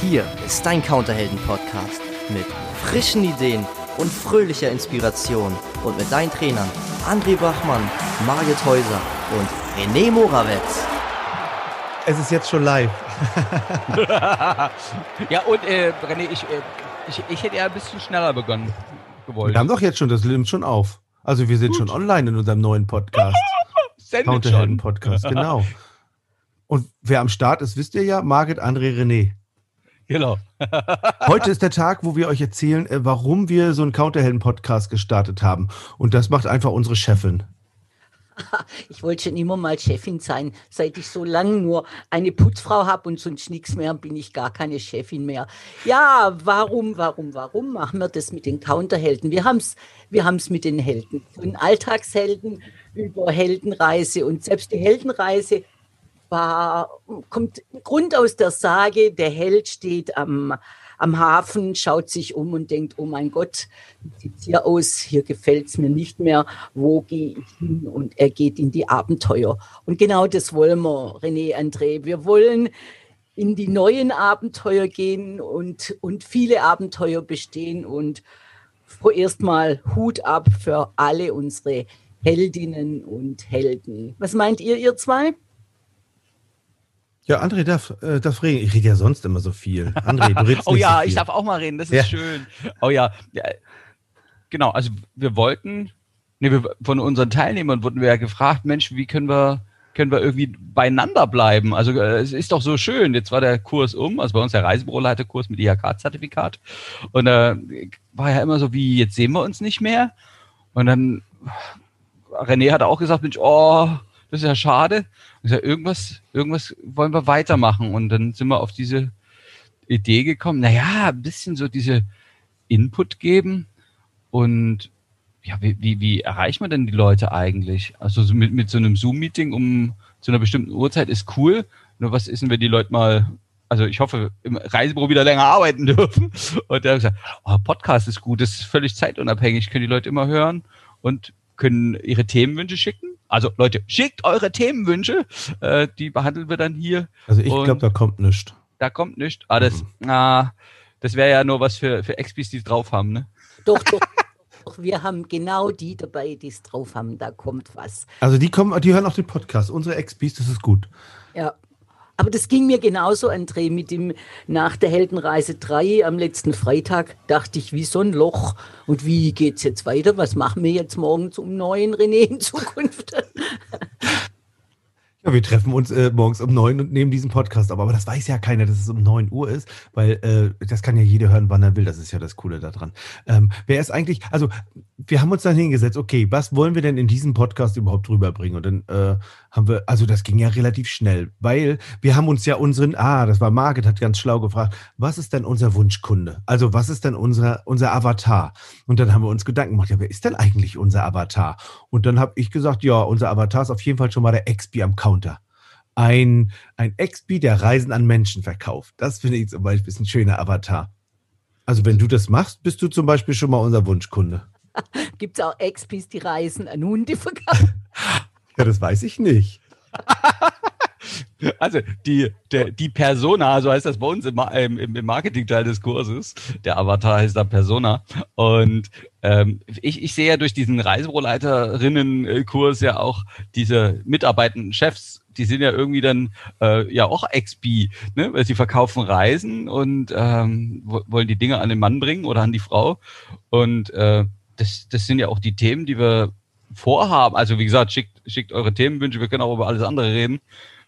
Hier ist dein Counterhelden-Podcast mit frischen Ideen und fröhlicher Inspiration und mit deinen Trainern André Bachmann, Margit Häuser und René Morawetz. Es ist jetzt schon live. ja, und äh, René, ich, äh, ich, ich hätte ja ein bisschen schneller begonnen gewollt. Wir haben doch jetzt schon, das nimmt schon auf. Also wir sind Gut. schon online in unserem neuen Podcast. Counterhelden-Podcast, genau. Und wer am Start ist, wisst ihr ja, Margit, André, René. Genau. Heute ist der Tag, wo wir euch erzählen, äh, warum wir so einen Counterhelden-Podcast gestartet haben. Und das macht einfach unsere Chefin. Ich wollte schon immer mal Chefin sein. Seit ich so lange nur eine Putzfrau habe und sonst nichts mehr, bin ich gar keine Chefin mehr. Ja, warum, warum, warum machen wir das mit den Counterhelden? Wir haben es wir haben's mit den Helden. Von Alltagshelden über Heldenreise und selbst die Heldenreise war, kommt Grund aus der Sage, der Held steht am, am Hafen, schaut sich um und denkt, oh mein Gott, wie sieht hier aus? Hier gefällt es mir nicht mehr. Wo gehe ich hin? Und er geht in die Abenteuer. Und genau das wollen wir, René André. Wir wollen in die neuen Abenteuer gehen und, und viele Abenteuer bestehen. Und vorerst mal Hut ab für alle unsere Heldinnen und Helden. Was meint ihr, ihr zwei? Ja, André darf, äh, darf reden. Ich rede ja sonst immer so viel. André, du redest Oh nicht ja, so viel. ich darf auch mal reden, das ist ja. schön. Oh ja. ja. Genau, also wir wollten, nee, wir, von unseren Teilnehmern wurden wir ja gefragt, Mensch, wie können wir, können wir irgendwie beieinander bleiben? Also äh, es ist doch so schön. Jetzt war der Kurs um, also bei uns der Reisebüroleiterkurs mit IHK-Zertifikat. Und äh, war ja immer so, wie jetzt sehen wir uns nicht mehr. Und dann René hat auch gesagt, Mensch, oh, das ist ja schade. Sag, irgendwas, irgendwas wollen wir weitermachen. Und dann sind wir auf diese Idee gekommen, naja, ein bisschen so diese Input geben und ja, wie, wie, wie erreicht man denn die Leute eigentlich? Also so mit, mit so einem Zoom-Meeting um zu einer bestimmten Uhrzeit ist cool. Nur was ist denn, wenn die Leute mal, also ich hoffe, im Reisebüro wieder länger arbeiten dürfen. Und der hat gesagt, oh, Podcast ist gut, das ist völlig zeitunabhängig, können die Leute immer hören und können ihre Themenwünsche schicken. Also Leute, schickt eure Themenwünsche, äh, die behandeln wir dann hier. Also ich glaube, da kommt nichts. Da kommt nichts. Ah, das, mhm. ah, das wäre ja nur was für, für Expis, die es drauf haben, ne? Doch, doch. Wir haben genau die dabei, die es drauf haben. Da kommt was. Also die kommen, die hören auch den Podcast. Unsere Expis, das ist gut. Ja, aber das ging mir genauso, André, mit dem nach der Heldenreise 3 am letzten Freitag dachte ich, wie so ein Loch. Und wie geht's jetzt weiter? Was machen wir jetzt morgen zum neuen René in Zukunft? Wir treffen uns äh, morgens um neun und nehmen diesen Podcast auf. Aber das weiß ja keiner, dass es um neun Uhr ist, weil äh, das kann ja jeder hören, wann er will. Das ist ja das Coole daran. Ähm, wer ist eigentlich, also wir haben uns dann hingesetzt, okay, was wollen wir denn in diesem Podcast überhaupt rüberbringen? Und dann äh, haben wir, also das ging ja relativ schnell, weil wir haben uns ja unseren, ah, das war Margit, hat ganz schlau gefragt, was ist denn unser Wunschkunde? Also was ist denn unser, unser Avatar? Und dann haben wir uns Gedanken gemacht, ja, wer ist denn eigentlich unser Avatar? Und dann habe ich gesagt, ja, unser Avatar ist auf jeden Fall schon mal der XP am Counter. Ein, ein XP, der Reisen an Menschen verkauft. Das finde ich zum Beispiel ein schöner Avatar. Also wenn du das machst, bist du zum Beispiel schon mal unser Wunschkunde. Gibt es auch XPs, die Reisen an Hunde verkaufen? Ja, das weiß ich nicht. Also die, der, die Persona, so heißt das bei uns im, im, im Marketingteil des Kurses. Der Avatar heißt da Persona. Und ähm, ich, ich sehe ja durch diesen Reisebüroleiterinnen-Kurs ja auch diese mitarbeitenden Chefs, die sind ja irgendwie dann äh, ja auch XP, ne? weil sie verkaufen Reisen und ähm, wollen die Dinge an den Mann bringen oder an die Frau. Und äh, das, das sind ja auch die Themen, die wir vorhaben. Also wie gesagt, schickt, schickt eure Themenwünsche, wir können auch über alles andere reden.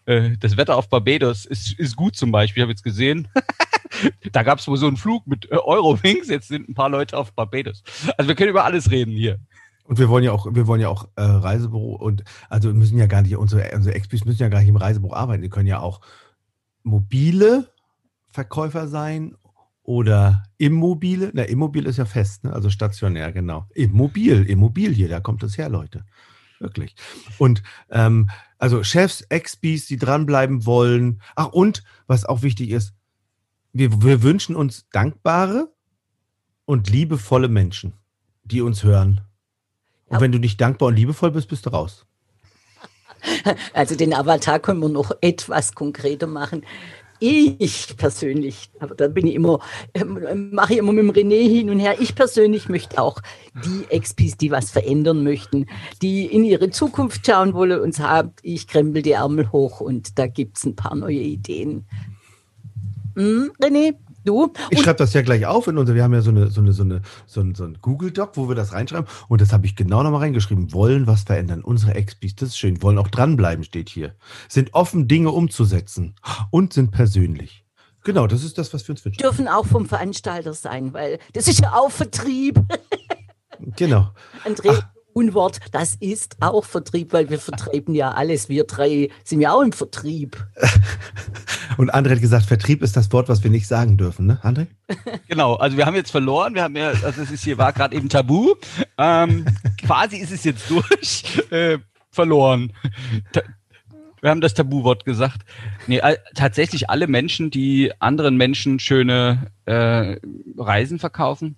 Äh, das Wetter auf Barbados ist, ist gut zum Beispiel, ich habe jetzt gesehen. da gab es wohl so einen Flug mit äh, Eurowings, jetzt sind ein paar Leute auf Barbados. Also wir können über alles reden hier. Und wir wollen ja auch, wir wollen ja auch äh, Reisebüro und also müssen ja gar nicht, unsere, unsere Expis müssen ja gar nicht im Reisebüro arbeiten. Die können ja auch mobile Verkäufer sein oder Immobile. Na, Immobil ist ja fest, ne? also stationär, genau. Immobil, Immobilie, da kommt es her, Leute. Wirklich. Und ähm, also Chefs, Expis, die dranbleiben wollen. Ach, und was auch wichtig ist, wir, wir wünschen uns dankbare und liebevolle Menschen, die uns hören. Und ja. wenn du nicht dankbar und liebevoll bist, bist du raus. Also den Avatar können wir noch etwas konkreter machen ich persönlich, aber da bin ich immer, ähm, mache ich immer mit dem René hin und her. Ich persönlich möchte auch die XPs, die was verändern möchten, die in ihre Zukunft schauen wollen und sagen, ich krempel die Ärmel hoch und da gibt es ein paar neue Ideen. Hm, René, Du? Ich schreibe das ja gleich auf in unser, wir haben ja so eine, so eine, so eine, so ein, so ein Google-Doc, wo wir das reinschreiben. Und das habe ich genau nochmal reingeschrieben. Wollen was verändern. Unsere XPs, das ist schön. Wollen auch dranbleiben, steht hier. Sind offen, Dinge umzusetzen. Und sind persönlich. Genau, das ist das, was wir uns wünschen. Dürfen auch vom Veranstalter sein, weil das ist ja auch Vertrieb. Genau. André, Unwort, das ist auch Vertrieb, weil wir vertreiben ja alles. Wir drei sind ja auch im Vertrieb. Und André hat gesagt, Vertrieb ist das Wort, was wir nicht sagen dürfen, ne, André? Genau, also wir haben jetzt verloren, wir haben ja, also es ist hier war gerade eben Tabu. Ähm, quasi ist es jetzt durch. Äh, verloren. Ta wir haben das Tabuwort gesagt. Nee, tatsächlich alle Menschen, die anderen Menschen schöne äh, Reisen verkaufen,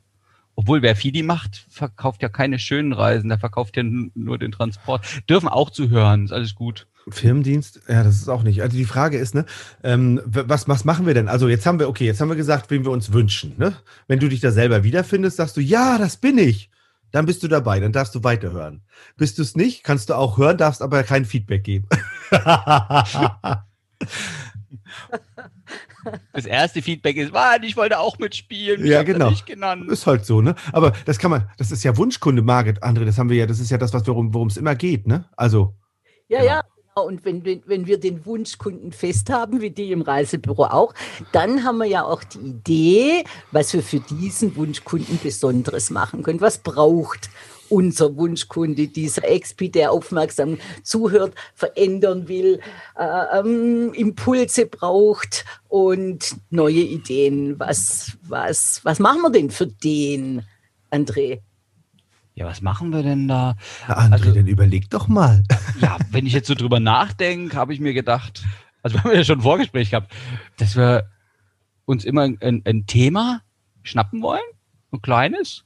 obwohl wer Fidi macht, verkauft ja keine schönen Reisen, der verkauft ja nur den Transport. Dürfen auch zuhören, ist alles gut. Firmendienst, ja, das ist auch nicht. Also die Frage ist, ne, ähm, was, was machen wir denn? Also jetzt haben wir, okay, jetzt haben wir gesagt, wen wir uns wünschen. Ne? Wenn du dich da selber wiederfindest, sagst du, ja, das bin ich. Dann bist du dabei, dann darfst du weiterhören. Bist du es nicht, kannst du auch hören, darfst aber kein Feedback geben. Das erste Feedback ist, Mann, ich wollte auch mitspielen. Ja, genau. Ist halt so, ne? Aber das kann man, das ist ja Wunschkunde, Margit, André, das haben wir ja, das ist ja das, was worum es immer geht, ne? Also. Ja, genau. ja. Und wenn, wenn, wenn wir den Wunschkunden fest haben, wie die im Reisebüro auch, dann haben wir ja auch die Idee, was wir für diesen Wunschkunden Besonderes machen können. Was braucht unser Wunschkunde, dieser Expi, der aufmerksam zuhört, verändern will, äh, ähm, Impulse braucht und neue Ideen. Was, was, was machen wir denn für den, André? Ja, was machen wir denn da? Na, André, also, dann überleg doch mal. Ja, wenn ich jetzt so drüber nachdenke, habe ich mir gedacht, also wir haben ja schon ein Vorgespräch gehabt, dass wir uns immer ein, ein Thema schnappen wollen, ein kleines,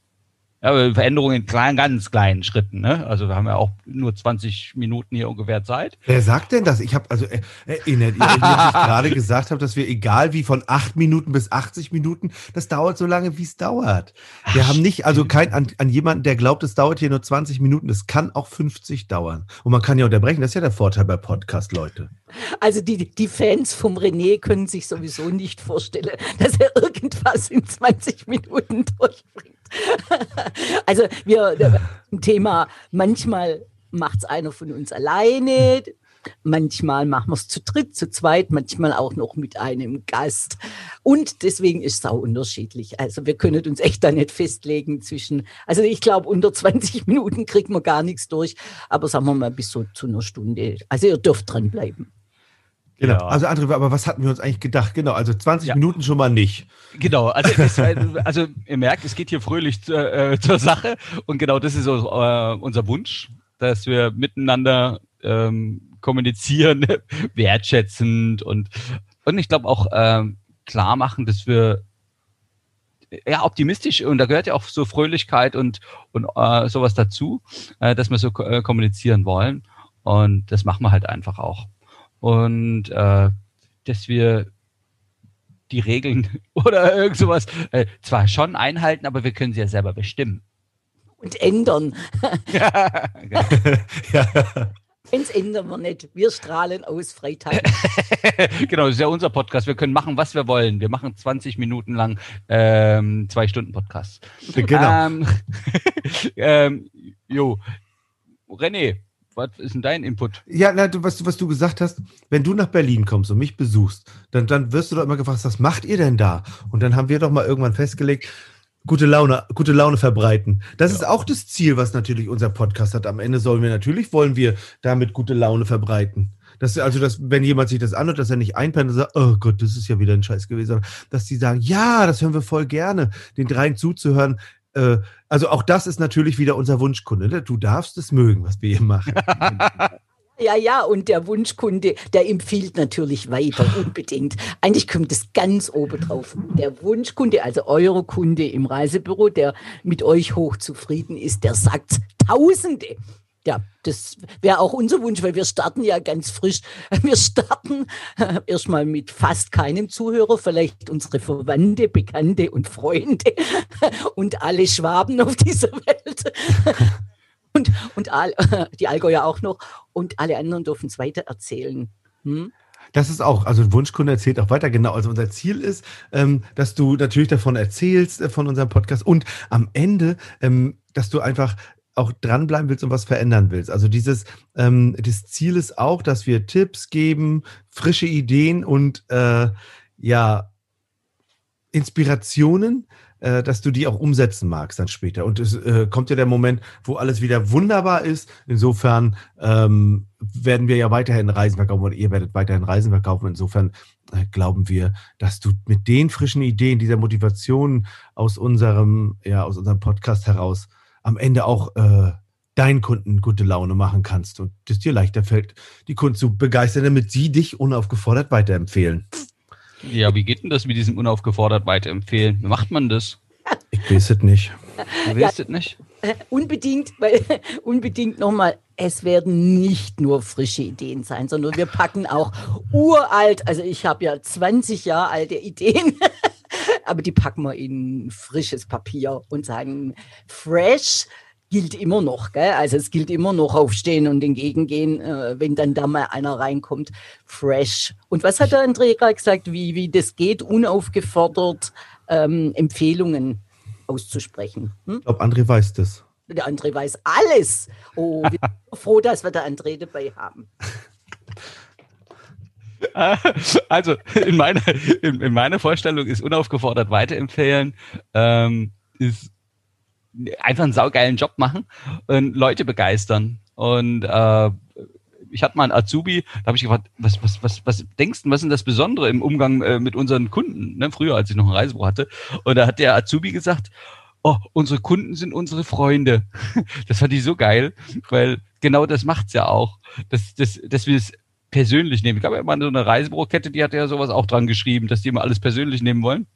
ja, Veränderungen in kleinen, ganz kleinen Schritten. Ne? Also wir haben ja auch nur 20 Minuten hier ungefähr Zeit. Wer sagt denn das? Ich habe also äh, erinnert ihr, dass ich gerade gesagt habe, dass wir egal wie von 8 Minuten bis 80 Minuten, das dauert so lange, wie es dauert. Wir Ach, haben nicht, also kein an, an jemanden, der glaubt, es dauert hier nur 20 Minuten. Es kann auch 50 dauern. Und man kann ja unterbrechen. Das ist ja der Vorteil bei Podcast, Leute. Also die, die Fans vom René können sich sowieso nicht vorstellen, dass er irgendwas in 20 Minuten durchbringt. also wir, ein Thema, manchmal macht es einer von uns alleine, manchmal machen wir es zu dritt, zu zweit, manchmal auch noch mit einem Gast. Und deswegen ist es auch unterschiedlich. Also wir können uns echt da nicht festlegen zwischen, also ich glaube, unter 20 Minuten kriegt man gar nichts durch, aber sagen wir mal bis so zu einer Stunde. Also ihr dürft dranbleiben. Genau. Ja. Also André, aber was hatten wir uns eigentlich gedacht? Genau, also 20 ja. Minuten schon mal nicht. Genau, also, es, also ihr merkt, es geht hier fröhlich äh, zur Sache und genau das ist so, äh, unser Wunsch, dass wir miteinander ähm, kommunizieren, wertschätzend und und ich glaube auch äh, klar machen, dass wir ja optimistisch und da gehört ja auch so Fröhlichkeit und und äh, sowas dazu, äh, dass wir so äh, kommunizieren wollen und das machen wir halt einfach auch und äh, dass wir die Regeln oder irgend sowas äh, zwar schon einhalten, aber wir können sie ja selber bestimmen. Und ändern. ja, genau. ja. Eins ändern wir nicht. Wir strahlen aus Freitag. genau, das ist ja unser Podcast. Wir können machen, was wir wollen. Wir machen 20 Minuten lang ähm, zwei Stunden Podcast. Genau. Ähm, ähm, jo. René, was ist denn dein Input? Ja, na, du, was, was du gesagt hast, wenn du nach Berlin kommst und mich besuchst, dann, dann wirst du doch immer gefragt, was macht ihr denn da? Und dann haben wir doch mal irgendwann festgelegt, gute Laune, gute Laune verbreiten. Das ja. ist auch das Ziel, was natürlich unser Podcast hat. Am Ende sollen wir natürlich, wollen wir damit gute Laune verbreiten. Dass, also, dass, wenn jemand sich das anhört, dass er nicht einpennt und sagt, oh Gott, das ist ja wieder ein Scheiß gewesen, sondern dass die sagen, ja, das hören wir voll gerne, den dreien zuzuhören, äh, also auch das ist natürlich wieder unser Wunschkunde. Ne? Du darfst es mögen, was wir hier machen. Ja, ja, und der Wunschkunde, der empfiehlt natürlich weiter, unbedingt. Eigentlich kommt es ganz oben drauf. Der Wunschkunde, also eure Kunde im Reisebüro, der mit euch hochzufrieden ist, der sagt Tausende. Ja, das wäre auch unser Wunsch, weil wir starten ja ganz frisch. Wir starten äh, erstmal mit fast keinem Zuhörer, vielleicht unsere Verwandte, Bekannte und Freunde und alle Schwaben auf dieser Welt. Und, und all, die Allgäuer auch noch. Und alle anderen dürfen es weiter erzählen. Hm? Das ist auch, also Wunschkunde erzählt auch weiter, genau. Also unser Ziel ist, ähm, dass du natürlich davon erzählst, äh, von unserem Podcast und am Ende, ähm, dass du einfach auch dranbleiben willst und was verändern willst. Also dieses, ähm, das Ziel ist auch, dass wir Tipps geben, frische Ideen und äh, ja, Inspirationen, äh, dass du die auch umsetzen magst dann später. Und es äh, kommt ja der Moment, wo alles wieder wunderbar ist. Insofern ähm, werden wir ja weiterhin Reisen verkaufen oder ihr werdet weiterhin Reisen verkaufen. Insofern äh, glauben wir, dass du mit den frischen Ideen, dieser Motivation aus unserem, ja, aus unserem Podcast heraus am Ende auch äh, deinen Kunden gute Laune machen kannst und es dir leichter fällt, die Kunden zu begeistern, damit sie dich unaufgefordert weiterempfehlen. Ja, wie geht denn das mit diesem unaufgefordert weiterempfehlen? Wie macht man das? Ich weiß es nicht. Du weißt es nicht? Unbedingt, weil unbedingt nochmal, es werden nicht nur frische Ideen sein, sondern wir packen auch uralt, also ich habe ja 20 Jahre alte Ideen, aber die packen wir in frisches Papier und sagen, fresh gilt immer noch, gell? Also es gilt immer noch aufstehen und entgegengehen, äh, wenn dann da mal einer reinkommt, fresh. Und was hat der André gerade gesagt, wie, wie das geht, unaufgefordert ähm, Empfehlungen auszusprechen? Hm? Ich glaube, André weiß das. Der André weiß alles. Oh, wir sind froh, dass wir der André dabei haben. Also in meiner, in, in meiner Vorstellung ist unaufgefordert weiterempfehlen, ähm, ist einfach einen saugeilen Job machen und Leute begeistern. Und äh, ich hatte mal einen Azubi, da habe ich gefragt, was, was, was, was denkst du, was ist das Besondere im Umgang äh, mit unseren Kunden? Ne? Früher, als ich noch ein Reisebüro hatte. Und da hat der Azubi gesagt, oh, unsere Kunden sind unsere Freunde. Das fand ich so geil, weil genau das macht's ja auch, dass, dass, dass wir es persönlich nehmen. Ich glaube, mal so eine Reisebürokette, die hat ja sowas auch dran geschrieben, dass die immer alles persönlich nehmen wollen.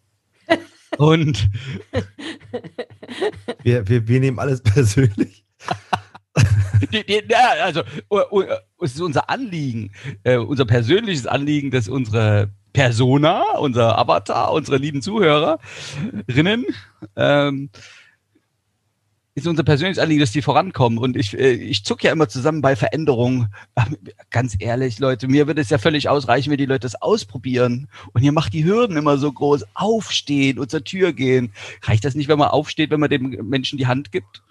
Und Wir, wir, wir nehmen alles persönlich. die, die, ja, also es ist unser Anliegen, äh, unser persönliches Anliegen, dass unsere Persona, unser Avatar, unsere lieben Zuhörerinnen, ähm, ist unser persönliches Anliegen, dass die vorankommen. Und ich, äh, ich zuck ja immer zusammen bei Veränderungen. Ganz ehrlich, Leute, mir würde es ja völlig ausreichen, wenn die Leute das ausprobieren. Und ihr macht die Hürden immer so groß. Aufstehen und zur Tür gehen. Reicht das nicht, wenn man aufsteht, wenn man dem Menschen die Hand gibt?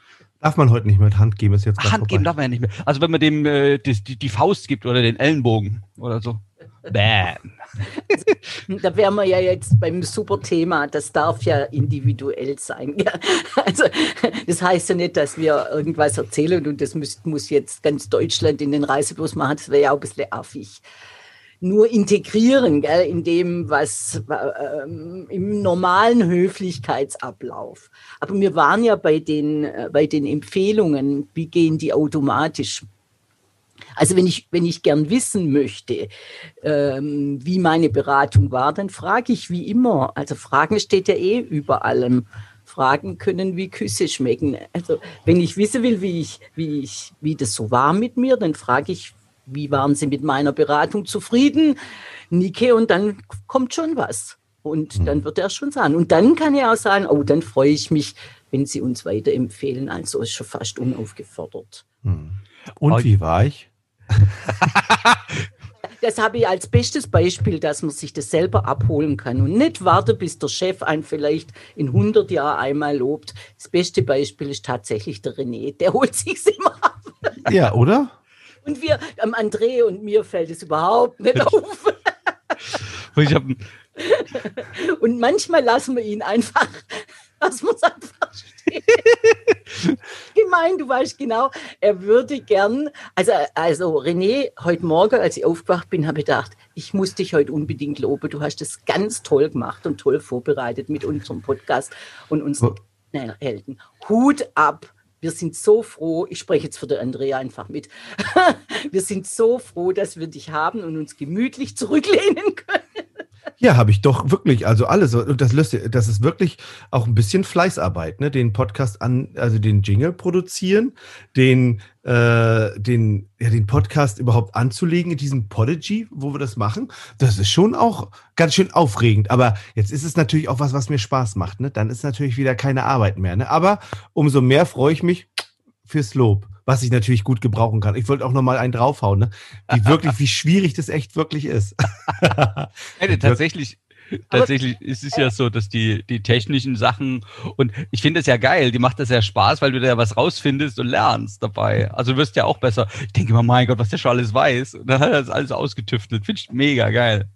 Darf man heute nicht mehr Hand geben, ist jetzt Hand geben darf man ja nicht mehr. Also wenn man dem äh, die, die, die Faust gibt oder den Ellenbogen oder so. Bam. Da wären wir ja jetzt beim super Thema. Das darf ja individuell sein. Ja. Also, das heißt ja nicht, dass wir irgendwas erzählen und das muss, muss jetzt ganz Deutschland in den Reisebus machen. Das wäre ja auch ein bisschen affig. Nur integrieren gell, in dem, was ähm, im normalen Höflichkeitsablauf. Aber wir waren ja bei den, äh, bei den Empfehlungen, wie gehen die automatisch? Also wenn ich, wenn ich gern wissen möchte, ähm, wie meine Beratung war, dann frage ich wie immer. Also Fragen steht ja eh über allem. Fragen können wie Küsse schmecken. Also wenn ich wissen will, wie ich, wie ich, wie das so war mit mir, dann frage ich, wie waren Sie mit meiner Beratung zufrieden, Nike, und dann kommt schon was. Und dann wird er schon sagen. Und dann kann er auch sagen, oh, dann freue ich mich, wenn Sie uns weiterempfehlen. Also ist schon fast unaufgefordert. Hm. Und wie war ich? Das habe ich als bestes Beispiel, dass man sich das selber abholen kann und nicht warten, bis der Chef einen vielleicht in 100 Jahren einmal lobt. Das beste Beispiel ist tatsächlich der René. Der holt sich's immer ab. Ja, oder? Und wir, am André und mir fällt es überhaupt nicht auf. Und manchmal lassen wir ihn einfach, lassen wir es einfach stehen. Gemein, du weißt genau, er würde gern, also, also René, heute Morgen, als ich aufgewacht bin, habe ich gedacht, ich muss dich heute unbedingt loben. Du hast das ganz toll gemacht und toll vorbereitet mit unserem Podcast und unseren Oh. Helden. Hut ab. Wir sind so froh, ich spreche jetzt für den Andrea einfach mit. Wir sind so froh, dass wir dich haben und uns gemütlich zurücklehnen können. Ja, habe ich doch wirklich, also alles. Und das, das ist wirklich auch ein bisschen Fleißarbeit, ne? Den Podcast an, also den Jingle produzieren, den äh, den, ja, den Podcast überhaupt anzulegen in diesem Podigy, wo wir das machen. Das ist schon auch ganz schön aufregend. Aber jetzt ist es natürlich auch was, was mir Spaß macht. Ne? Dann ist natürlich wieder keine Arbeit mehr. Ne? Aber umso mehr freue ich mich fürs Lob, was ich natürlich gut gebrauchen kann. Ich wollte auch noch mal einen draufhauen, ne? wie wirklich, wie schwierig das echt wirklich ist. Hey, tatsächlich, Tatsächlich ist es ja so, dass die, die technischen Sachen und ich finde es ja geil, die macht das ja Spaß, weil du da ja was rausfindest und lernst dabei. Also du wirst ja auch besser. Ich denke immer, mein Gott, was der schon alles weiß. Und dann hat er das alles ausgetüftelt. Finde ich mega geil.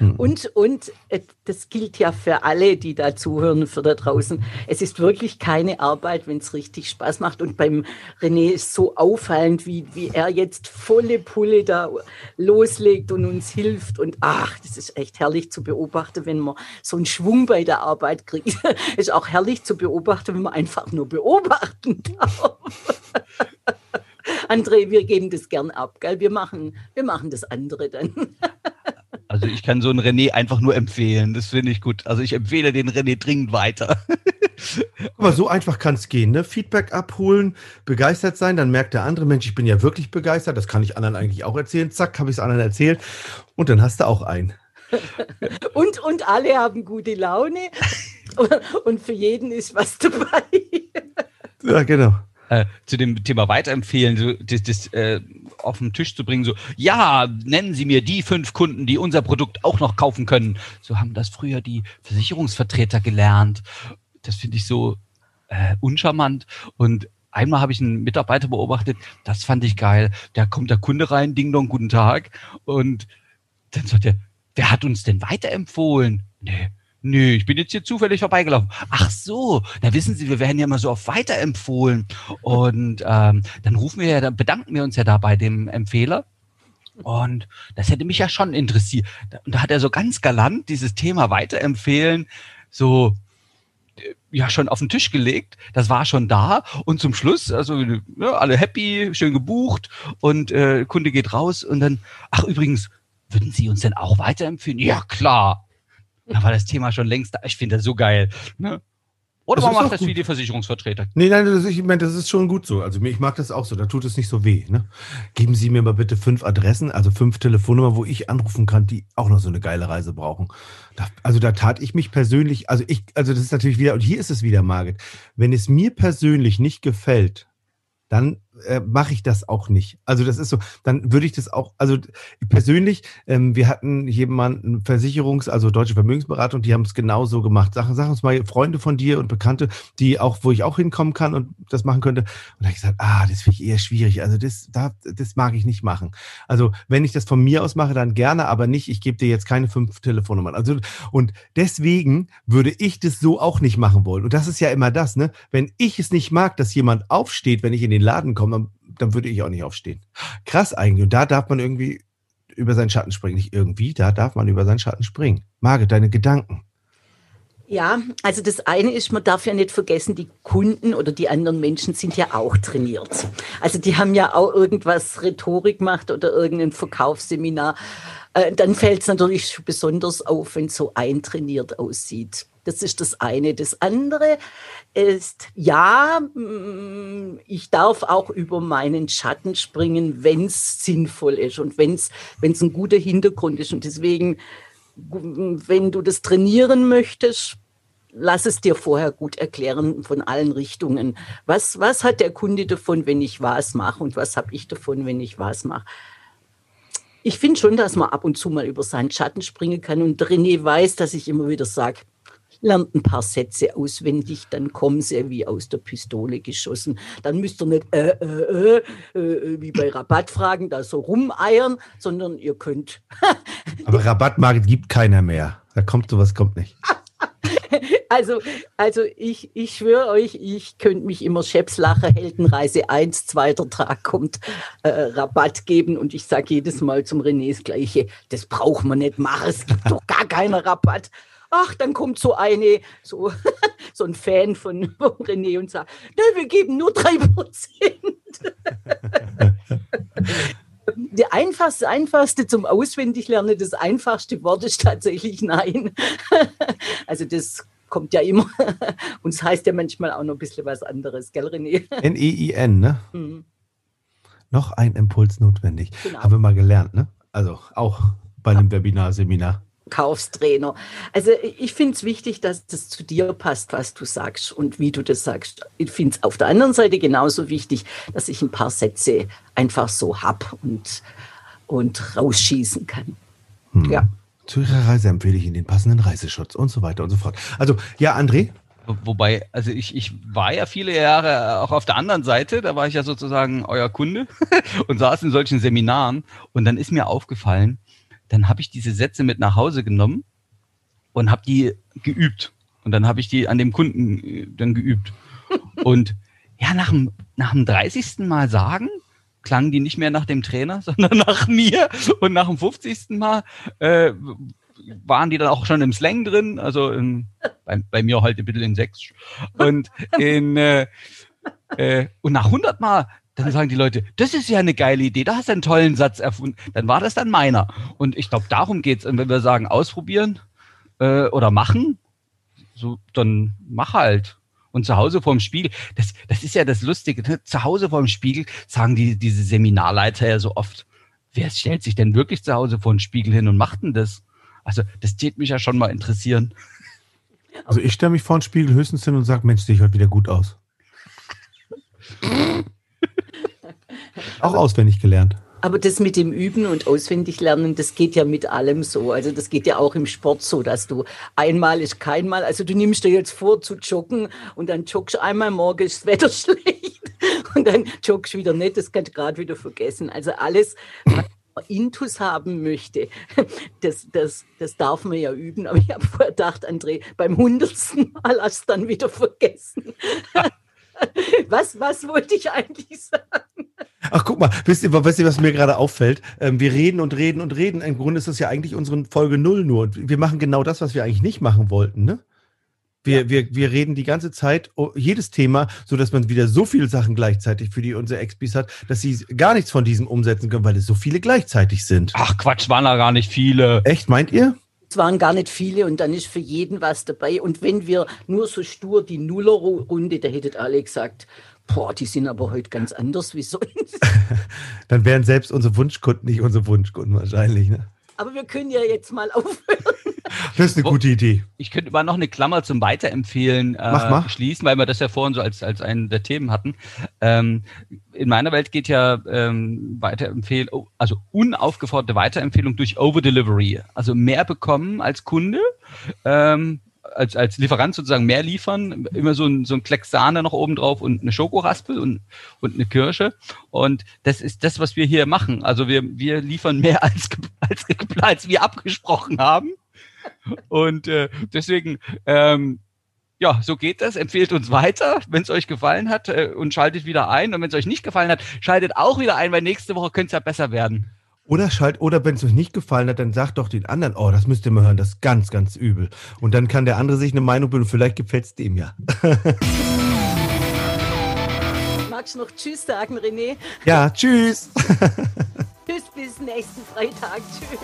Mhm. Und, und äh, das gilt ja für alle, die da zuhören, für da draußen. Es ist wirklich keine Arbeit, wenn es richtig Spaß macht. Und beim René ist so auffallend, wie, wie er jetzt volle Pulle da loslegt und uns hilft. Und ach, das ist echt herrlich zu beobachten, wenn man so einen Schwung bei der Arbeit kriegt. ist auch herrlich zu beobachten, wenn man einfach nur beobachten darf. André, wir geben das gern ab, gell? Wir machen, wir machen das andere dann. Also ich kann so einen René einfach nur empfehlen. Das finde ich gut. Also ich empfehle den René dringend weiter. Aber so einfach kann es gehen, ne? Feedback abholen, begeistert sein, dann merkt der andere Mensch, ich bin ja wirklich begeistert, das kann ich anderen eigentlich auch erzählen. Zack, habe ich es anderen erzählt und dann hast du auch einen. und, und alle haben gute Laune und für jeden ist was dabei. ja, genau äh, zu dem Thema weiterempfehlen, so das, das äh, auf den Tisch zu bringen, so, ja, nennen Sie mir die fünf Kunden, die unser Produkt auch noch kaufen können. So haben das früher die Versicherungsvertreter gelernt. Das finde ich so äh, uncharmant. Und einmal habe ich einen Mitarbeiter beobachtet, das fand ich geil. Da kommt der Kunde rein, Ding Dong, guten Tag. Und dann sagt er, wer hat uns denn weiterempfohlen? Nee, Nö, ich bin jetzt hier zufällig vorbeigelaufen. Ach so, da wissen Sie, wir werden ja immer so oft weiterempfohlen. Und ähm, dann rufen wir ja, dann bedanken wir uns ja da bei dem Empfehler. Und das hätte mich ja schon interessiert. Und da hat er so ganz galant dieses Thema weiterempfehlen, so äh, ja schon auf den Tisch gelegt. Das war schon da. Und zum Schluss, also ja, ne, alle happy, schön gebucht und äh, Kunde geht raus und dann, ach übrigens, würden Sie uns denn auch weiterempfehlen? Ja, klar. Da war das Thema schon längst da. Ich finde das so geil. Ne? Oder man macht das gut. wie die Versicherungsvertreter. Nee, nein, das, ich meine, das ist schon gut so. Also ich mag das auch so. Da tut es nicht so weh. Ne? Geben Sie mir mal bitte fünf Adressen, also fünf Telefonnummern, wo ich anrufen kann, die auch noch so eine geile Reise brauchen. Da, also da tat ich mich persönlich, also ich, also das ist natürlich wieder, und hier ist es wieder, Margit, wenn es mir persönlich nicht gefällt, dann äh, mache ich das auch nicht. Also das ist so, dann würde ich das auch, also persönlich, ähm, wir hatten jemanden, Versicherungs-, also Deutsche Vermögensberatung, die haben es genauso gemacht. Sag, sag uns mal Freunde von dir und Bekannte, die auch, wo ich auch hinkommen kann und das machen könnte. Und da habe ich gesagt, ah, das finde ich eher schwierig. Also das, da, das mag ich nicht machen. Also wenn ich das von mir aus mache, dann gerne, aber nicht, ich gebe dir jetzt keine fünf Telefonnummern. Also und deswegen würde ich das so auch nicht machen wollen. Und das ist ja immer das, ne? Wenn ich es nicht mag, dass jemand aufsteht, wenn ich in den Laden komme, dann, dann würde ich auch nicht aufstehen. Krass eigentlich. Und da darf man irgendwie über seinen Schatten springen. Nicht irgendwie, da darf man über seinen Schatten springen. Margit, deine Gedanken. Ja, also das eine ist, man darf ja nicht vergessen, die Kunden oder die anderen Menschen sind ja auch trainiert. Also die haben ja auch irgendwas Rhetorik gemacht oder irgendein Verkaufsseminar. Äh, dann fällt es natürlich besonders auf, wenn es so eintrainiert aussieht. Das ist das eine. Das andere ist, ja, mm, ich darf auch über meinen Schatten springen, wenn es sinnvoll ist und wenn es ein guter Hintergrund ist. Und deswegen, wenn du das trainieren möchtest, lass es dir vorher gut erklären von allen Richtungen. Was, was hat der Kunde davon, wenn ich was mache und was habe ich davon, wenn ich was mache? Ich finde schon, dass man ab und zu mal über seinen Schatten springen kann. Und René weiß, dass ich immer wieder sage, lernt ein paar Sätze auswendig, dann kommen sie wie aus der Pistole geschossen. Dann müsst ihr nicht äh, äh, äh, äh wie bei Rabattfragen da so rumeiern, sondern ihr könnt. Aber Rabattmarkt gibt keiner mehr. Da kommt sowas, kommt nicht. Also, also ich, ich schwöre euch, ich könnte mich immer Schäpslacher, Heldenreise 1, zweiter Tag kommt, äh, Rabatt geben und ich sage jedes Mal zum René das Gleiche, das braucht man nicht machen, es gibt doch gar keinen Rabatt. Ach, dann kommt so eine, so, so ein Fan von René und sagt, ne, wir geben nur drei Prozent. Die einfachste, einfachste zum Auswendiglernen, das einfachste Wort ist tatsächlich Nein. Also das kommt ja immer. Und es heißt ja manchmal auch noch ein bisschen was anderes, gell, René? N-E-I-N, ne? Mhm. Noch ein Impuls notwendig. Genau. Haben wir mal gelernt, ne? Also auch bei einem Webinar, Seminar. Verkaufstrainer. Also ich finde es wichtig, dass das zu dir passt, was du sagst und wie du das sagst. Ich finde es auf der anderen Seite genauso wichtig, dass ich ein paar Sätze einfach so hab und, und rausschießen kann. Hm. Ja. Zu Ihrer Reise empfehle ich Ihnen den passenden Reiseschutz und so weiter und so fort. Also, ja, André, Wo- Wobei, also ich, ich war ja viele Jahre auch auf der anderen Seite, da war ich ja sozusagen euer Kunde und saß in solchen Seminaren und dann ist mir aufgefallen, dann habe ich diese Sätze mit nach Hause genommen und habe die geübt und dann habe ich die an dem Kunden äh, dann geübt und ja, nach dem, nach dem 30. Mal sagen, klangen die nicht mehr nach dem Trainer, sondern nach mir und nach dem 50. Mal äh, waren die dann auch schon im Slang drin, also in, bei, bei mir halt ein bisschen in Sächsisch. Und in äh, äh, und nach 100 Mal dann sagen die Leute, das ist ja eine geile Idee, da hast du einen tollen Satz erfunden. Dann war das dann meiner. Und ich glaube, darum geht's. Und wenn wir sagen, ausprobieren äh, oder machen, so, dann mach halt. Und zu Hause vorm Spiegel, das, das ist ja das Lustige, ne? zu Hause vorm Spiegel sagen die, diese Seminarleiter ja so oft, wer stellt sich denn wirklich zu Hause vor den Spiegel hin und macht denn das? Also, das tät mich ja schon mal interessieren. also ich stelle mich vor den Spiegel höchstens hin und sage, Mensch, sehe ich heute wieder gut aus. Auch auswendig gelernt. Aber das mit dem Üben und Auswendiglernen, das geht ja mit allem so. Also das geht ja auch im Sport so, dass du einmal ist kein Mal. Also du nimmst dir jetzt vor zu joggen und dann joggst einmal, morgen ist das Wetter schlecht und dann joggst du wieder nicht. Das kannst du gerade wieder vergessen. Also alles, was Intus haben möchte, das, das, das darf man ja üben. Aber ich habe vorher gedacht, André, beim hundertsten Mal hast du dann wieder vergessen. Was, was wollte ich eigentlich sagen? Ach, guck mal, wisst ihr, wisst ihr was mir gerade auffällt? Ähm, wir reden und reden und reden. Im Grunde ist das ja eigentlich unsere Folge Null nur. Und wir machen genau das, was wir eigentlich nicht machen wollten, ne? Wir, wir, wir reden die ganze Zeit jedes Thema, so dass man wieder so viele Sachen gleichzeitig für die unsere Expis hat, dass sie gar nichts von diesem umsetzen können, weil es so viele gleichzeitig sind. Ach Quatsch, waren da gar nicht viele. Echt, meint ihr? Es waren gar nicht viele und dann ist für jeden was dabei. Und wenn wir nur so stur die Nullerrunde, da hättet alle gesagt, boah, die sind aber heute ganz anders wie sonst. Dann wären selbst unsere Wunschkunden nicht unsere Wunschkunden wahrscheinlich. Ne? Aber wir können ja jetzt mal aufhören. Das ist eine gute Idee. Ich könnte mal noch eine Klammer zum Weiterempfehlen äh, schließen, weil wir das ja vorhin so als, als einen der Themen hatten. Ähm, in meiner Welt geht ja ähm, Weiterempfehlung, oh, also unaufgeforderte Weiterempfehlung durch Overdelivery. Also mehr bekommen als Kunde, ähm, als, als Lieferant sozusagen mehr liefern, immer so ein, so ein Klecks Sahne noch oben drauf und eine Schokoraspel und, und eine Kirsche. Und das ist das, was wir hier machen. Also wir, wir liefern mehr als, als, als wir abgesprochen haben. Und äh, deswegen, ähm, ja, so geht das. Empfehlt uns weiter, wenn es euch gefallen hat äh, und schaltet wieder ein. Und wenn es euch nicht gefallen hat, schaltet auch wieder ein, weil nächste Woche könnte es ja besser werden. Oder schalt, oder wenn es euch nicht gefallen hat, dann sagt doch den anderen, oh, das müsst ihr mal hören, das ist ganz, ganz übel. Und dann kann der andere sich eine Meinung bilden, vielleicht gefällt es dem ja. Magst du noch Tschüss sagen, René? Ja, tschüss. Tschüss, bis nächsten Freitag. Tschüss.